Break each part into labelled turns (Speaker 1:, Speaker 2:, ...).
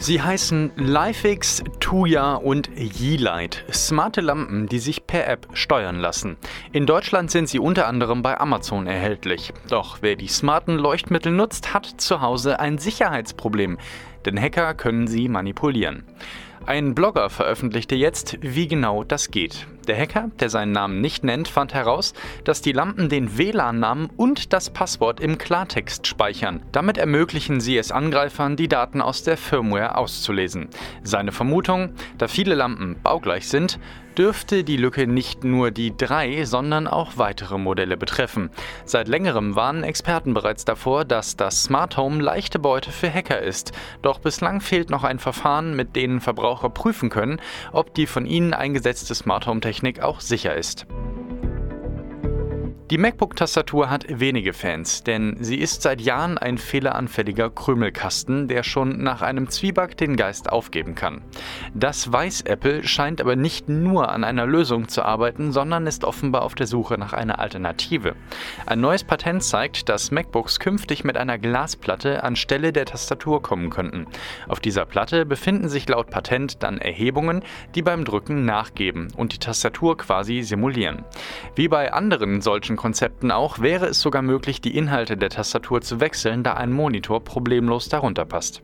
Speaker 1: Sie heißen Lifex, Tuya und Yeelight. Smarte Lampen, die sich per App steuern lassen. In Deutschland sind sie unter anderem bei Amazon erhältlich. Doch wer die smarten Leuchtmittel nutzt, hat zu Hause ein Sicherheitsproblem. Denn Hacker können sie manipulieren. Ein Blogger veröffentlichte jetzt, wie genau das geht. Der Hacker, der seinen Namen nicht nennt, fand heraus, dass die Lampen den WLAN-Namen und das Passwort im Klartext speichern. Damit ermöglichen sie es Angreifern, die Daten aus der Firmware auszulesen. Seine Vermutung, da viele Lampen baugleich sind, dürfte die Lücke nicht nur die drei, sondern auch weitere Modelle betreffen. Seit längerem warnen Experten bereits davor, dass das Smart Home leichte Beute für Hacker ist. Doch bislang fehlt noch ein Verfahren, mit denen Verbraucher prüfen können, ob die von ihnen eingesetzte Smart Home Technik auch sicher ist. Die MacBook-Tastatur hat wenige Fans, denn sie ist seit Jahren ein fehleranfälliger Krümelkasten, der schon nach einem Zwieback den Geist aufgeben kann. Das weiß Apple, scheint aber nicht nur an einer Lösung zu arbeiten, sondern ist offenbar auf der Suche nach einer Alternative. Ein neues Patent zeigt, dass MacBooks künftig mit einer Glasplatte anstelle der Tastatur kommen könnten. Auf dieser Platte befinden sich laut Patent dann Erhebungen, die beim Drücken nachgeben und die Tastatur quasi simulieren. Wie bei anderen solchen Konzepten auch, wäre es sogar möglich, die Inhalte der Tastatur zu wechseln, da ein Monitor problemlos darunter passt.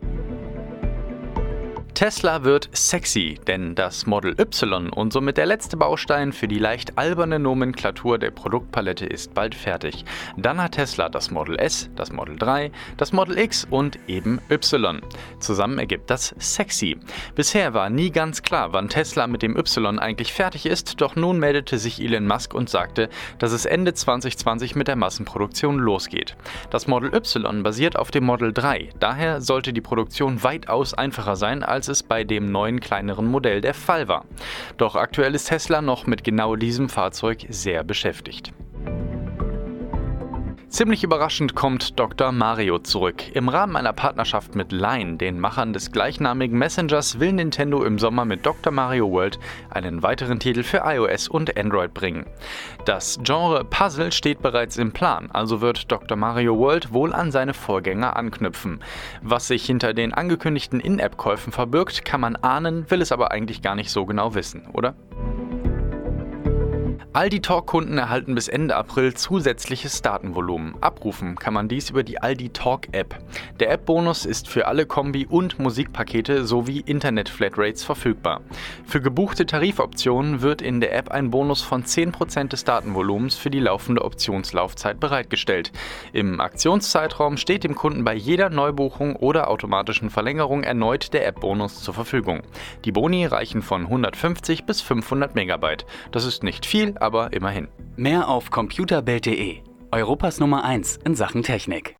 Speaker 1: Tesla wird sexy, denn das Model Y und somit der letzte Baustein für die leicht alberne Nomenklatur der Produktpalette ist bald fertig. Dann hat Tesla das Model S, das Model 3, das Model X und eben Y. Zusammen ergibt das sexy. Bisher war nie ganz klar, wann Tesla mit dem Y eigentlich fertig ist, doch nun meldete sich Elon Musk und sagte, dass es Ende 2020 mit der Massenproduktion losgeht. Das Model Y basiert auf dem Model 3, daher sollte die Produktion weitaus einfacher sein als als es bei dem neuen kleineren Modell der Fall war. Doch aktuell ist Tesla noch mit genau diesem Fahrzeug sehr beschäftigt. Ziemlich überraschend kommt Dr. Mario zurück. Im Rahmen einer Partnerschaft mit Line, den Machern des gleichnamigen Messengers, will Nintendo im Sommer mit Dr. Mario World einen weiteren Titel für iOS und Android bringen. Das Genre Puzzle steht bereits im Plan, also wird Dr. Mario World wohl an seine Vorgänger anknüpfen. Was sich hinter den angekündigten In-App-Käufen verbirgt, kann man ahnen, will es aber eigentlich gar nicht so genau wissen, oder? Aldi Talk-Kunden erhalten bis Ende April zusätzliches Datenvolumen. Abrufen kann man dies über die Aldi Talk-App. Der App-Bonus ist für alle Kombi- und Musikpakete sowie Internet-Flatrates verfügbar. Für gebuchte Tarifoptionen wird in der App ein Bonus von 10% des Datenvolumens für die laufende Optionslaufzeit bereitgestellt. Im Aktionszeitraum steht dem Kunden bei jeder Neubuchung oder automatischen Verlängerung erneut der App-Bonus zur Verfügung. Die Boni reichen von 150 bis 500 Megabyte. Das ist nicht viel, aber immerhin.
Speaker 2: Mehr auf computerbild.de, Europas Nummer 1 in Sachen Technik.